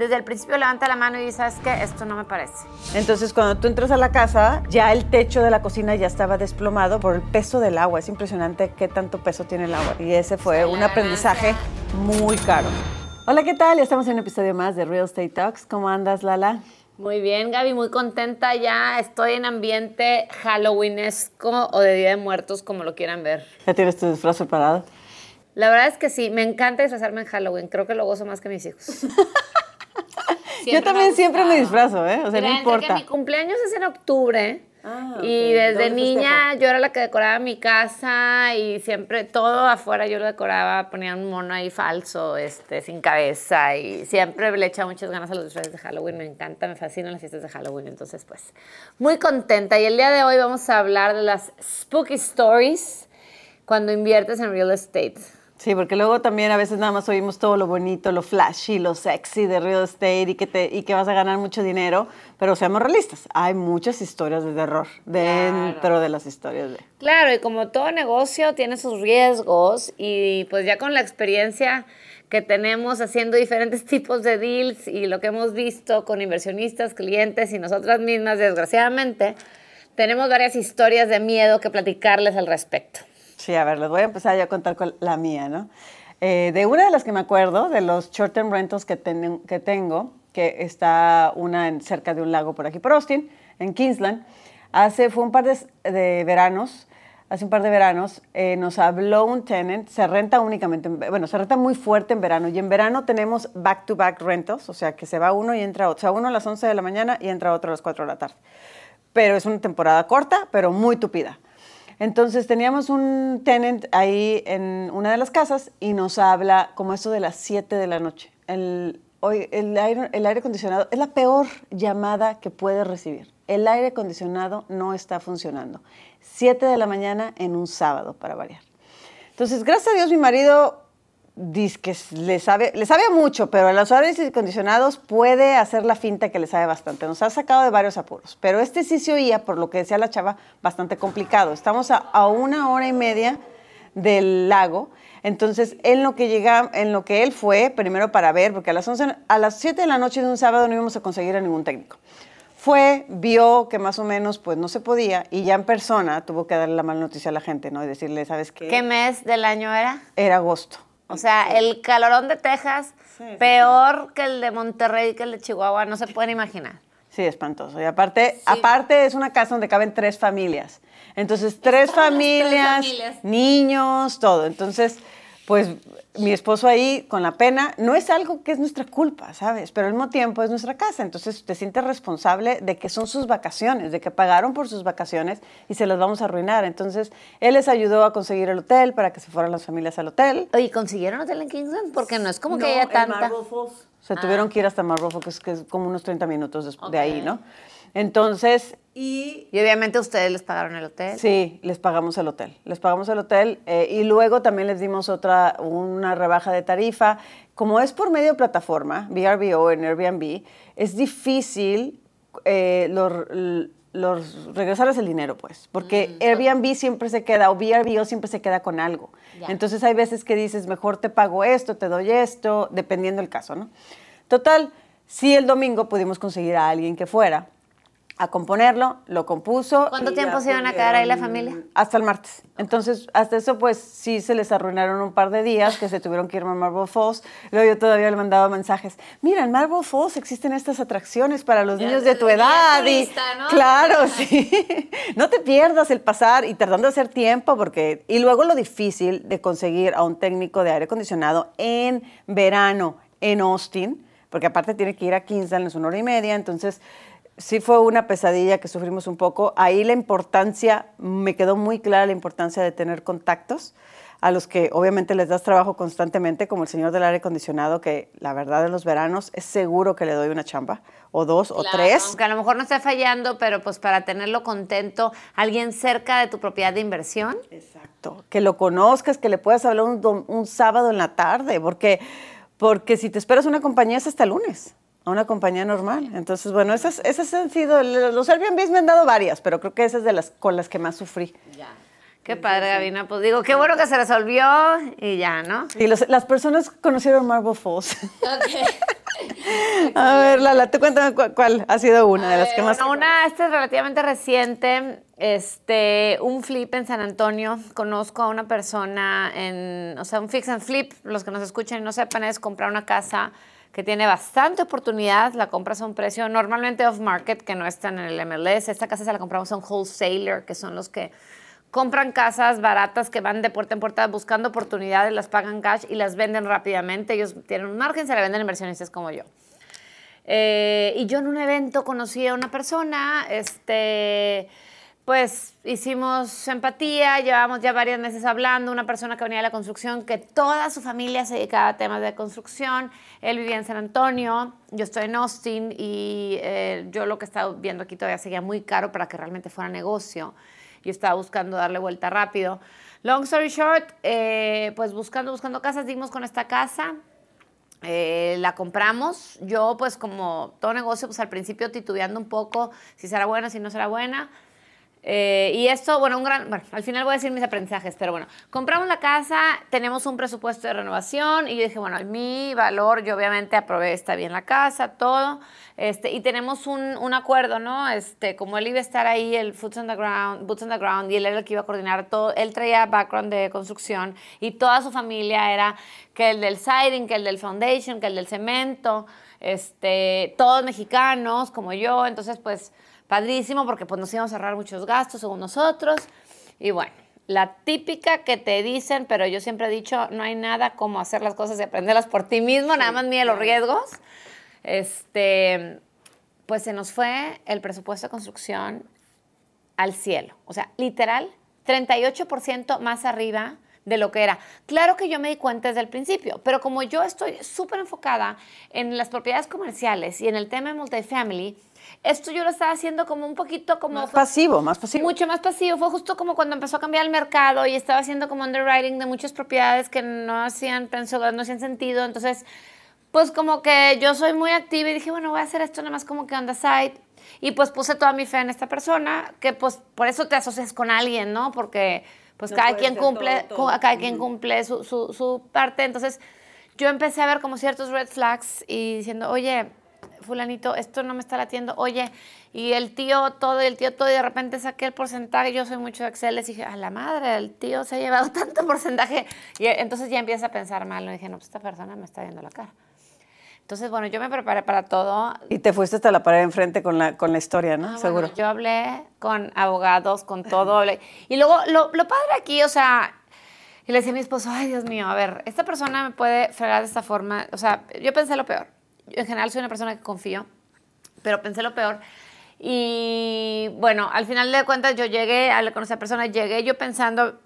Desde el principio levanta la mano y dice, ¿sabes qué? Esto no me parece. Entonces, cuando tú entras a la casa, ya el techo de la cocina ya estaba desplomado por el peso del agua. Es impresionante qué tanto peso tiene el agua. Y ese fue un aprendizaje muy caro. Hola, ¿qué tal? Ya estamos en un episodio más de Real Estate Talks. ¿Cómo andas, Lala? Muy bien, Gaby, muy contenta ya. Estoy en ambiente halloweenesco o de Día de Muertos, como lo quieran ver. ¿Ya tienes tu disfraz preparado? La verdad es que sí, me encanta disfrazarme en Halloween. Creo que lo gozo más que mis hijos. Yo también siempre me disfrazo, ¿eh? O sea, no importa. Mi cumpleaños es en octubre. Ah, y desde niña yo era la que decoraba mi casa y siempre todo afuera yo lo decoraba, ponía un mono ahí falso, este, sin cabeza y siempre le echaba muchas ganas a los disfraces de Halloween, me encanta, me fascinan las fiestas de Halloween, entonces pues muy contenta y el día de hoy vamos a hablar de las spooky stories cuando inviertes en real estate. Sí, porque luego también a veces nada más oímos todo lo bonito, lo flashy, lo sexy de real estate y que, te, y que vas a ganar mucho dinero, pero seamos realistas, hay muchas historias de terror dentro de las historias de... Claro, y como todo negocio tiene sus riesgos y pues ya con la experiencia que tenemos haciendo diferentes tipos de deals y lo que hemos visto con inversionistas, clientes y nosotras mismas, desgraciadamente, tenemos varias historias de miedo que platicarles al respecto. Sí, a ver, les voy a empezar ya a contar con la mía, ¿no? Eh, de una de las que me acuerdo, de los short-term rentals que, que tengo, que está una en, cerca de un lago por aquí por Austin, en Kingsland, hace, fue un par de, veranos, hace un par de veranos, eh, nos habló un tenant, se renta únicamente, bueno, se renta muy fuerte en verano, y en verano tenemos back-to-back rentals, o sea, que se va uno y entra otro, o sea, uno a las 11 de la mañana y entra otro a las 4 de la tarde. Pero es una temporada corta, pero muy tupida. Entonces teníamos un tenant ahí en una de las casas y nos habla como esto de las 7 de la noche. El, hoy, el, aire, el aire acondicionado es la peor llamada que puede recibir. El aire acondicionado no está funcionando. 7 de la mañana en un sábado, para variar. Entonces, gracias a Dios, mi marido dice que le sabe, le sabe mucho, pero a los aires acondicionados puede hacer la finta que le sabe bastante. Nos ha sacado de varios apuros. Pero este sí se oía, por lo que decía la chava, bastante complicado. Estamos a, una hora y media del lago. Entonces, en lo que llega, en lo que él fue, primero para ver, porque a las, 11, a las 7 de la noche de un sábado no íbamos a conseguir a ningún técnico. Fue, vio que más o menos pues no se podía y ya en persona tuvo que darle la mala noticia a la gente, ¿no? Y decirle, ¿sabes qué? ¿Qué mes del año era? Era agosto. O sea, el calorón de Texas, peor que el de Monterrey, que el de Chihuahua, no se pueden imaginar. Sí, espantoso. Y aparte, aparte es una casa donde caben tres familias. Entonces, tres familias, tres familias, niños, todo. Entonces, pues mi esposo ahí con la pena, no es algo que es nuestra culpa, ¿sabes? Pero al mismo tiempo es nuestra casa, entonces te sientes responsable de que son sus vacaciones, de que pagaron por sus vacaciones y se las vamos a arruinar. Entonces, él les ayudó a conseguir el hotel para que se fueran las familias al hotel. ¿Y consiguieron hotel en Kingsland? Porque no es como que haya tanta... Se tuvieron que ir hasta Marble Falls, que es, como unos 30 minutos de ahí, ¿no? Entonces, y, obviamente ustedes les pagaron el hotel. Sí, les pagamos el hotel. Les pagamos el hotel eh, y luego también les dimos otra, una rebaja de tarifa. Como es por medio de plataforma, VRBO en Airbnb, es difícil eh, los, regresarles el dinero, pues, porque mm. Airbnb siempre se queda, o VRBO siempre se queda con algo. Entonces hay veces que dices, mejor te pago esto, te doy esto, dependiendo del caso, ¿no? Total, sí el domingo pudimos conseguir a alguien que fuera, a componerlo, lo compuso. ¿Cuánto tiempo se iban a quedar ahí la familia? Hasta el martes. Entonces, hasta eso, pues sí se les arruinaron un par de días que se tuvieron que ir a Marble Falls. Luego yo todavía le mandaba mensajes. Mira, en Marble Falls existen estas atracciones para los niños de tu edad. ¿no? Claro, sí. no te pierdas el pasar y tratando de hacer tiempo porque... Y luego lo difícil de conseguir a un técnico de aire acondicionado en verano en Austin, porque aparte tiene que ir a Kingsland, es una hora y media, entonces sí fue una pesadilla que sufrimos un poco. Ahí la importancia, me quedó muy clara la importancia de tener contactos. a los que obviamente les das trabajo constantemente, como el señor del aire acondicionado, que la verdad en los veranos es seguro que le doy una chamba, o dos, o tres. Aunque a lo mejor no esté fallando, pero pues para tenerlo contento, alguien cerca de tu propiedad de inversión. Exacto, que lo conozcas, que le puedas hablar un, un sábado en la tarde, porque, porque si te esperas una compañía es hasta el lunes a una compañía normal. Entonces, bueno, esas, esas han sido, los Airbnb me han dado varias, pero creo que esas de las con las que más sufrí. Ya. Qué padre, Gabina. Pues digo, qué bueno que se resolvió y ya, ¿no? Y las personas conocieron Marble Falls. Ok. a ver, Lala, tú cuéntame cuál, ha sido una de las que más... Bueno, una, esta es relativamente reciente, este, un flip en San Antonio. Conozco a una persona en, o sea, un fix and flip, los que nos escuchan y no sepan, es comprar una casa que tiene bastante oportunidad, la compras a un precio normalmente off-market, que no está en el MLS. Esta casa se la compramos a un wholesaler, que son los que compran casas baratas que van de puerta en puerta buscando oportunidades, las pagan cash y las venden rápidamente. Ellos tienen un margen, se la venden a inversionistas como yo. Eh, y yo en un evento conocí a una persona, este, pues hicimos empatía, llevamos ya varios meses hablando, una persona que venía de la construcción, que toda su familia se dedicaba a temas de construcción, él vivía en San Antonio, yo estoy en Austin y eh, yo lo que estaba viendo aquí todavía seguía muy caro para que realmente fuera negocio. Yo estaba buscando darle vuelta rápido. Long story short, eh, pues buscando, buscando casas, dimos con esta casa, eh, la compramos. Yo, pues como todo negocio, pues al principio titubeando un poco si será buena, si no será buena. Eh, y esto, bueno, un gran, bueno, al final voy a decir mis aprendizajes, pero bueno, compramos la casa, tenemos un presupuesto de renovación y yo dije, bueno, mi valor, yo obviamente aprobé, está bien la casa, todo, este, y tenemos un, un, acuerdo, ¿no? Este, como él iba a estar ahí, el Boots on the Boots on the Ground, y él era el que iba a coordinar todo, él traía background de construcción y toda su familia era que el del siding, que el del foundation, que el del cemento, este, todos mexicanos como yo, entonces pues padrísimo porque pues nos íbamos a ahorrar muchos gastos según nosotros. Y bueno, la típica que te dicen, pero yo siempre he dicho, no hay nada como hacer las cosas y aprenderlas por ti mismo, nada más mide los riesgos. Este, pues se nos fue el presupuesto de construcción al cielo. O sea, literal, 38% más arriba de lo que era. Claro que yo me di cuenta desde el principio, pero como yo estoy súper enfocada en las propiedades comerciales y en el tema de multifamily, esto yo lo estaba haciendo como un poquito como... Más pasivo, más pasivo. Mucho más pasivo. Fue justo como cuando empezó a cambiar el mercado y estaba haciendo como underwriting de muchas propiedades que no hacían, pensó, no hacían sentido. Entonces, pues como que yo soy muy activa y dije, bueno, voy a hacer esto nada más como que on the side. Y pues puse toda mi fe en esta persona, que pues por eso te asocias con alguien, ¿no? Porque pues cada, quien cumple, cada quien cumple su, su, su parte. Entonces yo empecé a ver como ciertos red flags y diciendo, oye, fulanito, esto no me está latiendo, oye, y el tío todo, y el tío todo, y de repente saqué el porcentaje, yo soy mucho de Excel, y dije, a la madre, el tío se ha llevado tanto porcentaje, y entonces ya empieza a pensar mal, y dije, no, pues esta persona me está viendo la cara. Entonces, bueno, yo me preparé para todo. Y te fuiste hasta la pared enfrente con la, con la historia, ¿no? Ah, Seguro. yo hablé con abogados, con todo. y luego, lo, lo padre aquí, o sea, y le decía a mi esposo, ay, Dios mío, a ver, esta persona me puede fregar de esta forma. O sea, yo pensé lo peor en general soy una persona que confío, pero pensé lo peor. Y bueno, al final de cuentas yo llegué, a con esa persona, llegué yo pensando,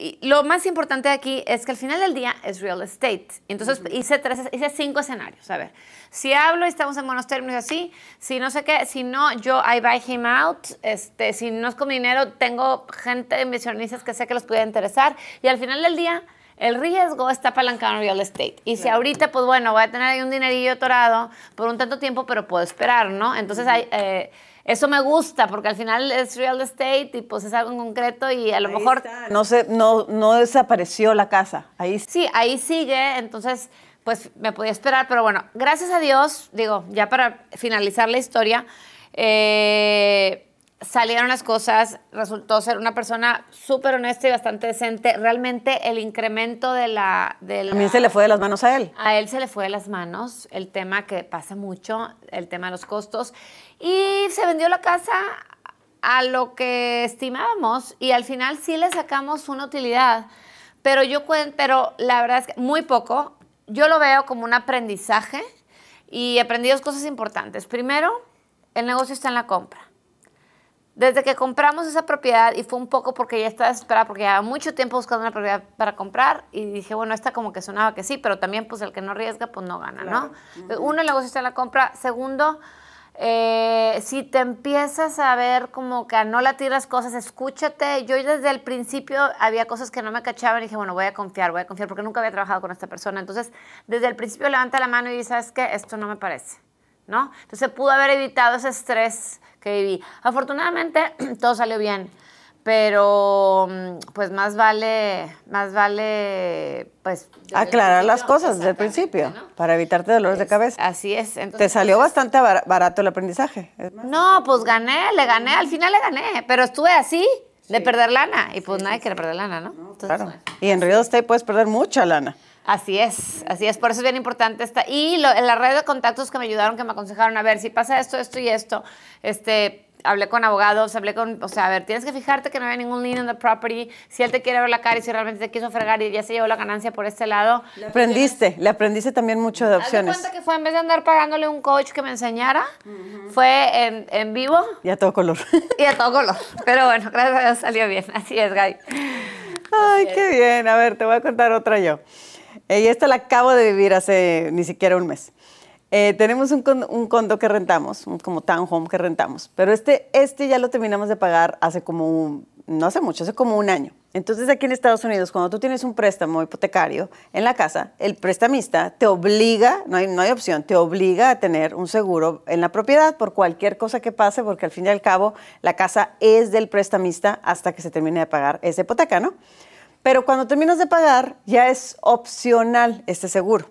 y lo más importante aquí es que al final del día es real estate. Entonces hice, tres, hice cinco escenarios. A ver, si hablo y estamos en buenos términos así, si no sé qué, si no, yo I buy him out. Este, si no es con dinero, tengo gente, inversionistas que sé que los puede interesar. Y al final del día, el riesgo está apalancado en real estate. Y si ahorita, pues bueno, voy a tener ahí un dinerillo atorado por un tanto tiempo, pero puedo esperar, ¿no? Entonces, hay, eh, eso me gusta porque al final es real estate y pues es algo en concreto y a lo mejor... No, se, no, no desapareció la casa, ahí Sí, ahí sigue, entonces pues me podía esperar, pero bueno, gracias a Dios, digo, ya para finalizar la historia, eh, salieron las cosas, resultó ser una persona súper honesta y bastante decente. Realmente el incremento de la, de También se le fue de las manos a él. A él se le fue de las manos el tema que pasa mucho, el tema de los costos. Y se vendió la casa a lo que estimábamos y al final sí le sacamos una utilidad. Pero yo pero la verdad es que muy poco. Yo lo veo como un aprendizaje y aprendí dos cosas importantes. Primero, el negocio está en la compra desde que compramos esa propiedad, y fue un poco porque ya estaba desesperada, porque llevaba mucho tiempo buscando una propiedad para comprar, y dije, bueno, esta como que sonaba que sí, pero también pues el que no arriesga, pues no gana, ¿no? Uno, el negocio está en la compra. Segundo, eh, si te empiezas a ver como que no la tiras cosas, escúchate. Yo desde el principio había cosas que no me cachaban y dije, bueno, voy a confiar, voy a confiar, porque nunca había trabajado con esta persona. Entonces, desde el principio levanta la mano y dice, ¿sabes qué? Esto no me parece, ¿no? Entonces, pudo haber evitado ese estrés que viví. Afortunadamente, todo salió bien, pero mm, pues más vale, más vale, pues... Aclarar las cosas desde el principio, para evitarte dolores de cabeza. Así es. Te salió pues, bastante barato el aprendizaje. No, pues gané, le gané, al final le gané, pero estuve así de perder lana, y pues nadie quiere perder lana, ¿no? claro. Y en real estate puedes perder mucha lana. Así es, así es, por eso es bien importante esta. Y en la red de contactos que me ayudaron, que me aconsejaron, a ver, si pasa esto, esto y esto, este, hablé con abogados, hablé con, o sea, a ver, tienes que fijarte que no haya ningún lien in the property, si él te quiere ver la cara y si realmente te quiso fregar y ya se llevó la ganancia por este lado. Le aprendiste, le aprendiste también mucho de opciones. Cuenta que fue en vez de andar pagándole un coach que me enseñara, fue en, en, vivo. Y a todo color. Y a todo color. Pero bueno, gracias a Dios salió bien, así es, Gaby. Ay, qué bien. A ver, te voy a contar otra yo. Y esta la acabo de vivir hace ni siquiera un mes. Eh, tenemos un, condo, que rentamos, un, como townhome que rentamos, pero este, este ya lo terminamos de pagar hace como, no hace mucho, hace como un año. Entonces aquí en Estados Unidos, cuando tú tienes un préstamo hipotecario en la casa, el prestamista te obliga, no hay, no hay opción, te obliga a tener un seguro en la propiedad por cualquier cosa que pase, porque al fin y al cabo la casa es del prestamista hasta que se termine de pagar esa hipoteca, ¿no? Pero cuando terminas de pagar, ya es opcional este seguro.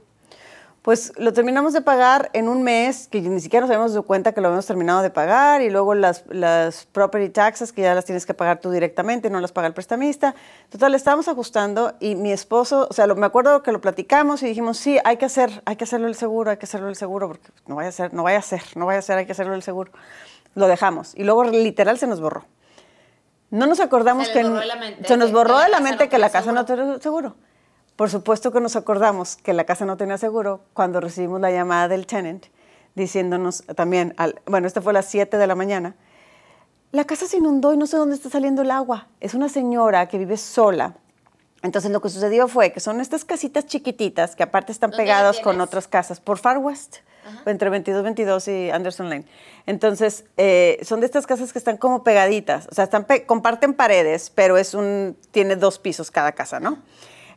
Pues lo terminamos de pagar en un mes, que ni siquiera nos habíamos dado cuenta que lo habíamos terminado de pagar, y luego las, las property taxes, que ya las tienes que pagar tú directamente, no las paga el prestamista. Total, estábamos ajustando y mi esposo, o sea, me acuerdo que lo platicamos y dijimos, sí, hay que hacer, hay que hacerlo el seguro, hay que hacerlo el seguro, porque no vaya a ser, no vaya a ser, no vaya a ser, hay que hacerlo el seguro. Lo dejamos y luego literal se nos borró. No nos acordamos se que... Se nos borró de la mente que la casa no tenía seguro. Por supuesto que nos acordamos que la casa no tenía seguro cuando recibimos la llamada del tenant diciéndonos también, bueno, esta fue a las 7 de la mañana, la casa se inundó y no sé dónde está saliendo el agua. Es una señora que vive sola. Entonces lo que sucedió fue que son estas casitas chiquititas que aparte están pegadas con otras casas por Far West, entre 22, 22 y Anderson Lane. Entonces eh, son de estas casas que están como pegaditas, o sea, comparten paredes, pero tiene dos pisos cada casa, ¿no?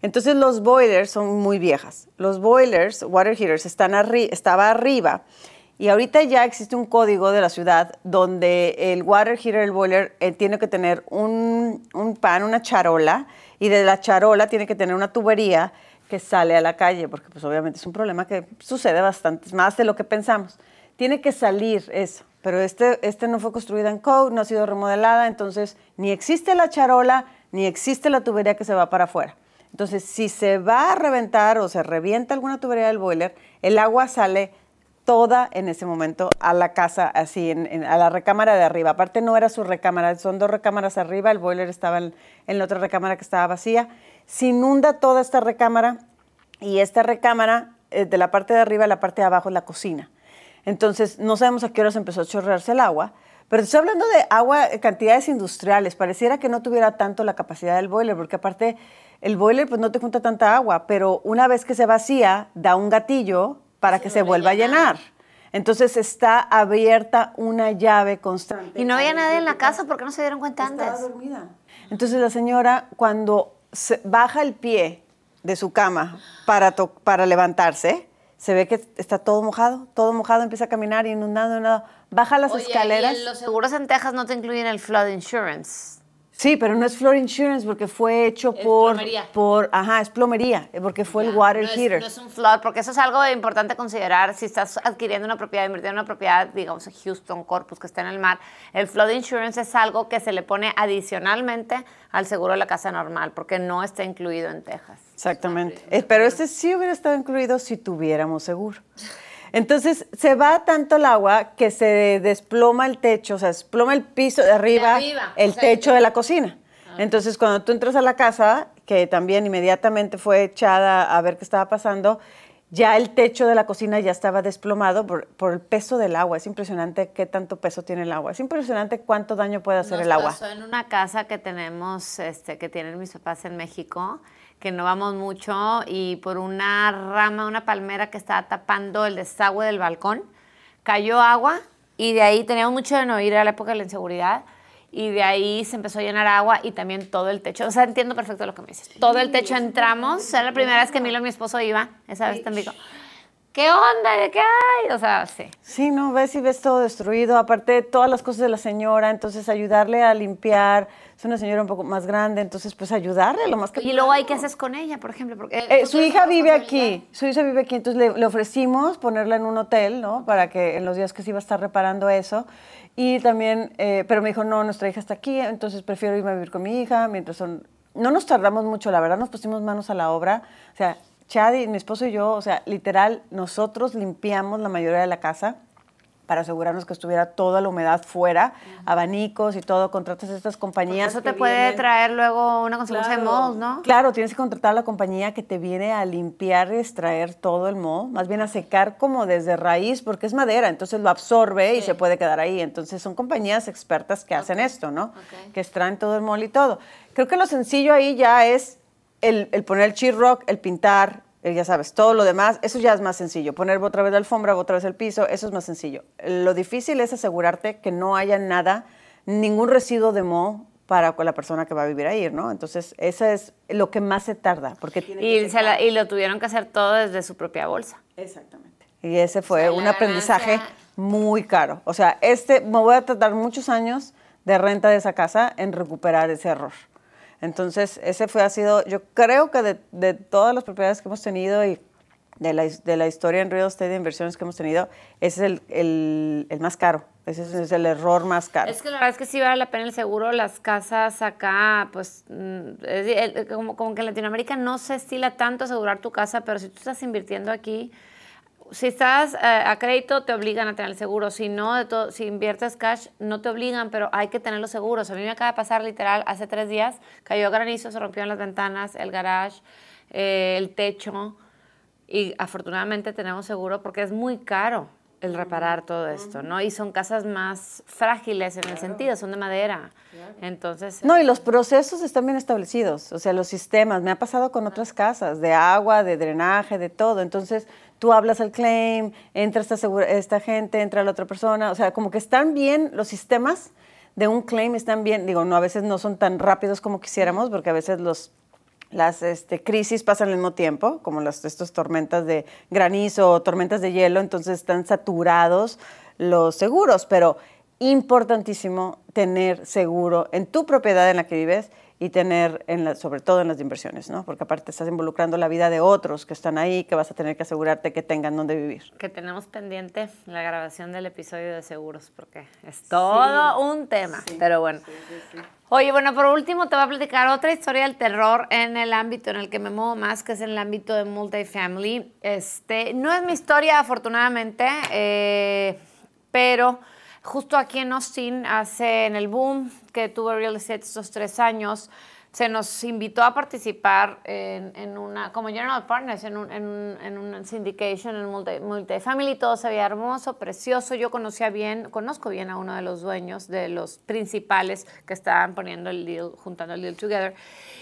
Entonces los boilers son muy viejas. Los boilers, water heaters, están estaba arriba. Y ahorita ya existe un código de la ciudad donde el water heater, el boiler, eh, tiene que tener un, un, pan, una charola, y de la charola tiene que tener una tubería que sale a la calle, porque pues obviamente es un problema que sucede bastante, más de lo que pensamos. Tiene que salir eso, pero este, este no fue construido en code, no ha sido remodelada, entonces ni existe la charola, ni existe la tubería que se va para afuera. Entonces, si se va a reventar o se revienta alguna tubería del boiler, el agua sale toda en ese momento a la casa, así, a la recámara de arriba. Aparte no era su recámara, son dos recámaras arriba, el boiler estaba en, la otra recámara que estaba vacía. Se inunda toda esta recámara y esta recámara, eh, de la parte de arriba a la parte de abajo, es la cocina. Entonces, no sabemos a qué horas empezó a chorrearse el agua, pero estoy hablando de agua, cantidades industriales. Pareciera que no tuviera tanto la capacidad del boiler, porque aparte el boiler pues no te junta tanta agua, pero una vez que se vacía, da un gatillo para que se vuelva a llenar. Entonces está abierta una llave constante. Y no había nadie en la casa porque no se dieron cuenta antes. Estaba dormida. Entonces la señora cuando baja el pie de su cama para, para levantarse, se ve que está todo mojado, todo mojado, empieza a caminar inundando, inundando. Baja las escaleras. Y los seguros en Texas no te incluyen el flood insurance. Sí, pero no es floor insurance porque fue hecho por, plomería. por, ajá, es plomería, porque fue el water heater. no es un flood, porque eso es algo importante considerar si estás adquiriendo una propiedad, invirtiendo en una propiedad, digamos, Houston, Corpus, que está en el mar. El flood insurance es algo que se le pone adicionalmente al seguro de la casa normal, porque no está incluido en Texas. Exactamente. Eh, pero este sí hubiera estado incluido si tuviéramos seguro. Entonces se va tanto el agua que se desploma el techo, o sea, desploma el piso de arriba, el techo de la cocina. Ah. Entonces cuando tú entras a la casa, que también inmediatamente fue echada a ver qué estaba pasando, ya el techo de la cocina ya estaba desplomado por, por, el peso del agua. Es impresionante qué tanto peso tiene el agua. Es impresionante cuánto daño puede hacer el agua. Pasó en una casa que tenemos, este, que tienen mis papás en México, que no vamos mucho, y por una rama, una palmera que estaba tapando el desagüe del balcón, cayó agua y de ahí teníamos mucho de no ir a la época de la inseguridad y de ahí se empezó a llenar agua y también todo el techo. O sea, entiendo perfecto lo que me dices. Todo el techo entramos. Era la primera vez que Milo, mi esposo, iba. Esa vez también ¿qué onda? ¿De qué hay? O sea, sí. Sí, no, ves y ves todo destruido. Aparte, todas las cosas de la señora. Entonces, ayudarle a limpiar. Es una señora un poco más grande. Entonces, pues ayudarle lo más que Y luego hay que haces con ella, por ejemplo. Porque eh, su hija vive aquí. Su hija vive aquí. Entonces, le, le ofrecimos ponerla en un hotel, ¿no? Para que en los días que se iba a estar reparando eso. Y también, eh, pero me dijo, no, nuestra hija está aquí, entonces prefiero irme a vivir con mi hija, mientras son... No nos tardamos mucho, la verdad, nos pusimos manos a la obra. O sea, Chad y mi esposo y yo, o sea, literal, nosotros limpiamos la mayoría de la casa para asegurarnos que estuviera toda la humedad fuera, abanicos y todo, contratas estas compañías. eso te puede traer luego una consecuencia de mold, ¿no? Claro, tienes que contratar a la compañía que te viene a limpiar y extraer todo el mold, más bien a secar como desde raíz, porque es madera, entonces lo absorbe y se puede quedar ahí. Entonces son compañías expertas que hacen esto, ¿no? Que extraen todo el mold y todo. Creo que lo sencillo ahí ya es el, el poner el sheet rock, el pintar, ya sabes, todo lo demás, eso ya es más sencillo. Poner otra vez la alfombra, otra vez el piso, eso es más sencillo. Lo difícil es asegurarte que no haya nada, ningún residuo de moho para la persona que va a vivir ahí, ¿no? Entonces, eso es lo que más se tarda. Porque y, y lo tuvieron que hacer todo desde su propia bolsa. Exactamente. Y ese fue un aprendizaje muy caro. O sea, este, me voy a tardar muchos años de renta de esa casa en recuperar ese error. Entonces, ese fue, ha sido, yo creo que de, de todas las propiedades que hemos tenido y de la, de la, historia en real estate de inversiones que hemos tenido, ese es el, el, más caro. Ese es el error más caro. Es que la verdad es que sí vale la pena el seguro. Las casas acá, pues, mm, como, como que en Latinoamérica no se estila tanto asegurar tu casa, pero si tú estás invirtiendo aquí, si estás eh, a crédito, te obligan a tener el seguro. Si no, de todo, si inviertes cash, no te obligan, pero hay que tener los seguros. A mí me acaba de pasar literal, hace tres días, cayó granizo, se rompieron las ventanas, el garage, eh, el techo. Y afortunadamente tenemos seguro porque es muy caro el reparar todo esto, ¿no? Y son casas más frágiles en el sentido, son de madera. Entonces... No, y los procesos están bien establecidos, o sea, los sistemas. Me ha pasado con otras casas, de agua, de drenaje, de todo. Entonces, tú hablas al claim, entra esta, gente, entra la otra persona, o sea, como que están bien los sistemas de un claim, están bien, digo, no, a veces no son tan rápidos como quisiéramos, porque a veces los las este, crisis pasan al mismo tiempo, como estas tormentas de granizo o tormentas de hielo, entonces están saturados los seguros, pero importantísimo tener seguro en tu propiedad en la que vives y tener, en la, sobre todo en las inversiones, ¿no? Porque aparte estás involucrando la vida de otros que están ahí, que vas a tener que asegurarte que tengan donde vivir. Que tenemos pendiente la grabación del episodio de seguros, porque es todo un tema, pero bueno. Oye, bueno, por último te voy a platicar otra historia del terror en el ámbito en el que me muevo más, que es en el ámbito de multifamily. Este, no es mi historia, afortunadamente, eh, pero justo aquí en Austin, hace en el boom que tuvo real estate estos tres años, se nos invitó a participar en, en una, como general partners, en un, en, en un syndication, en multi, multifamily, todo se veía hermoso, precioso. Yo conocía bien, conozco bien a uno de los dueños, de los principales que estaban poniendo el deal, juntando el deal together.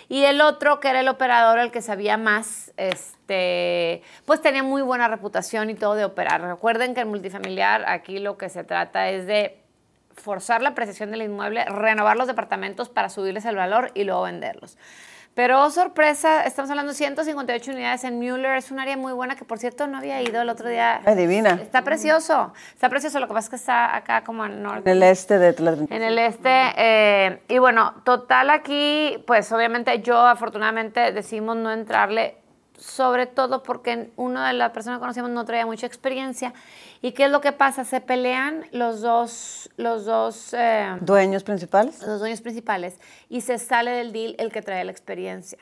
Y el otro, que era el operador, el que sabía más, este, pues tenía muy buena reputación y todo de operar. Recuerden que el multifamiliar aquí lo que se trata es de forzar la apreciación del inmueble, renovar los departamentos para subirles el valor y luego venderlos. Pero oh, sorpresa, estamos hablando de 158 unidades en Mueller, es un área muy buena que por cierto no había ido el otro día. Es divina. Está precioso, está precioso, lo que pasa es que está acá como en norte. En el este de En el este, eh, y bueno, total aquí, pues obviamente yo afortunadamente decidimos no entrarle sobre todo porque uno de las personas que conocíamos no traía mucha experiencia. ¿Y qué es lo que pasa? Se pelean los dos, los dos eh, dueños principales. Los dueños principales y se sale del deal el que trae la experiencia.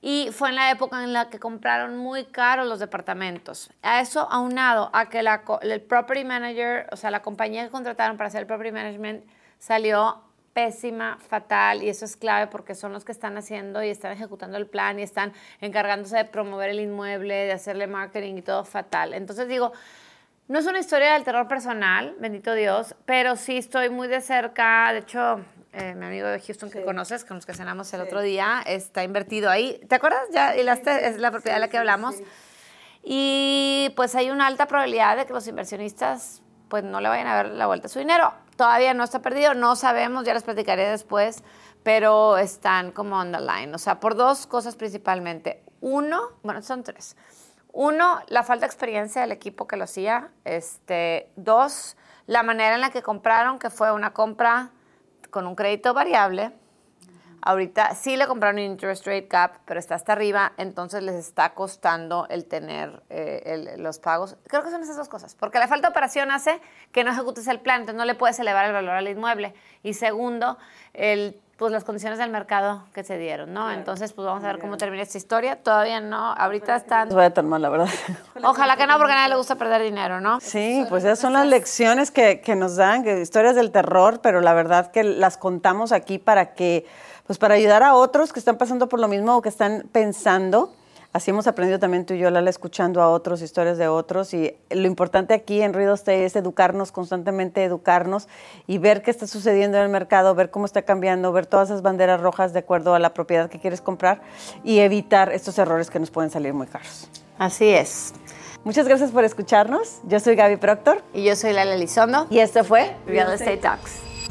Y fue en la época en la que compraron muy caros los departamentos. A eso aunado a que la, el property manager, o sea, la compañía que contrataron para hacer el property management salió pésima, fatal, y eso es clave porque son los que están haciendo y están ejecutando el plan y están encargándose de promover el inmueble, de hacerle marketing y todo fatal. Entonces digo, no es una historia del terror personal, bendito Dios, pero sí estoy muy de cerca. De hecho, eh, mi amigo de Houston que conoces, con los que cenamos el otro día, está invertido ahí. ¿Te acuerdas? Ya, y la, es la propiedad de la que hablamos. Y pues hay una alta probabilidad de que los inversionistas pues no le vayan a ver la vuelta a su dinero. Todavía no está perdido, no sabemos, ya les platicaré después, pero están como on the line. O sea, por dos cosas principalmente. Uno, bueno, son tres. Uno, la falta de experiencia del equipo que lo hacía. Este, dos, la manera en la que compraron, que fue una compra con un crédito variable Ahorita sí le compraron un interest rate cap, pero está hasta arriba, entonces les está costando el tener eh, los pagos. Creo que son esas dos cosas, porque la falta de operación hace que no ejecutes el plan, entonces no le puedes elevar el valor al inmueble. Y segundo, el pues las condiciones del mercado que se dieron, ¿no? Entonces, pues vamos a ver cómo termina esta historia. Todavía no, ahorita están... No vaya tan mal, la verdad. Ojalá que no, porque a nadie le gusta perder dinero, ¿no? Sí, pues esas son las lecciones que, que nos dan, que historias del terror, pero la verdad que las contamos aquí para que pues para ayudar a otros que están pasando por lo mismo o que están pensando. Así hemos aprendido también tú y yo, Lala, escuchando a otros, historias de otros. Y lo importante aquí en Ruido Stay es educarnos, constantemente educarnos y ver qué está sucediendo en el mercado, ver cómo está cambiando, ver todas esas banderas rojas de acuerdo a la propiedad que quieres comprar y evitar estos errores que nos pueden salir muy caros. Así es. Muchas gracias por escucharnos. Yo soy Gaby Proctor. Y yo soy Lala Elizondo. Y esto fue Real Estate Talks.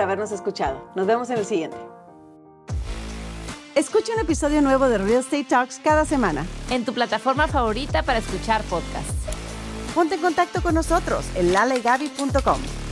habernos escuchado. Nos vemos en el siguiente. Escucha un episodio nuevo de Real Estate Talks cada semana. En tu plataforma favorita para escuchar podcasts. Ponte en contacto con nosotros en lalegaby.com.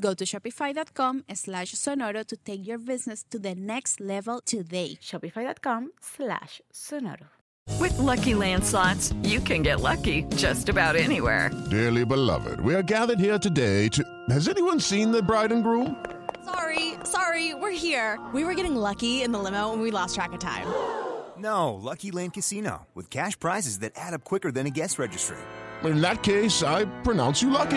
Go to shopify.com slash sonoro to take your business to the next level today. Shopify.com slash sonoro. With Lucky Land slots, you can get lucky just about anywhere. Dearly beloved, we are gathered here today to. Has anyone seen the bride and groom? Sorry, sorry, we're here. We were getting lucky in the limo and we lost track of time. No, Lucky Land Casino, with cash prizes that add up quicker than a guest registry. In that case, I pronounce you lucky.